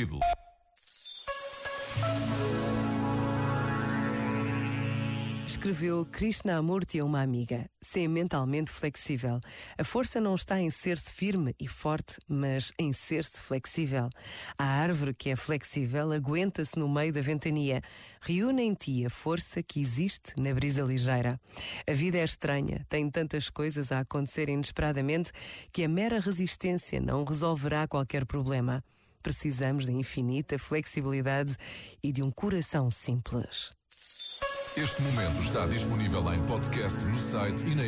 Lidl. Escreveu Krishnamurti a uma amiga. Ser mentalmente flexível. A força não está em ser-se firme e forte, mas em ser-se flexível. A árvore que é flexível aguenta-se no meio da ventania. Reúne em ti a força que existe na brisa ligeira. A vida é estranha, tem tantas coisas a acontecer inesperadamente que a mera resistência não resolverá qualquer problema. Precisamos de infinita flexibilidade e de um coração simples. Este momento está disponível em podcast no site e na.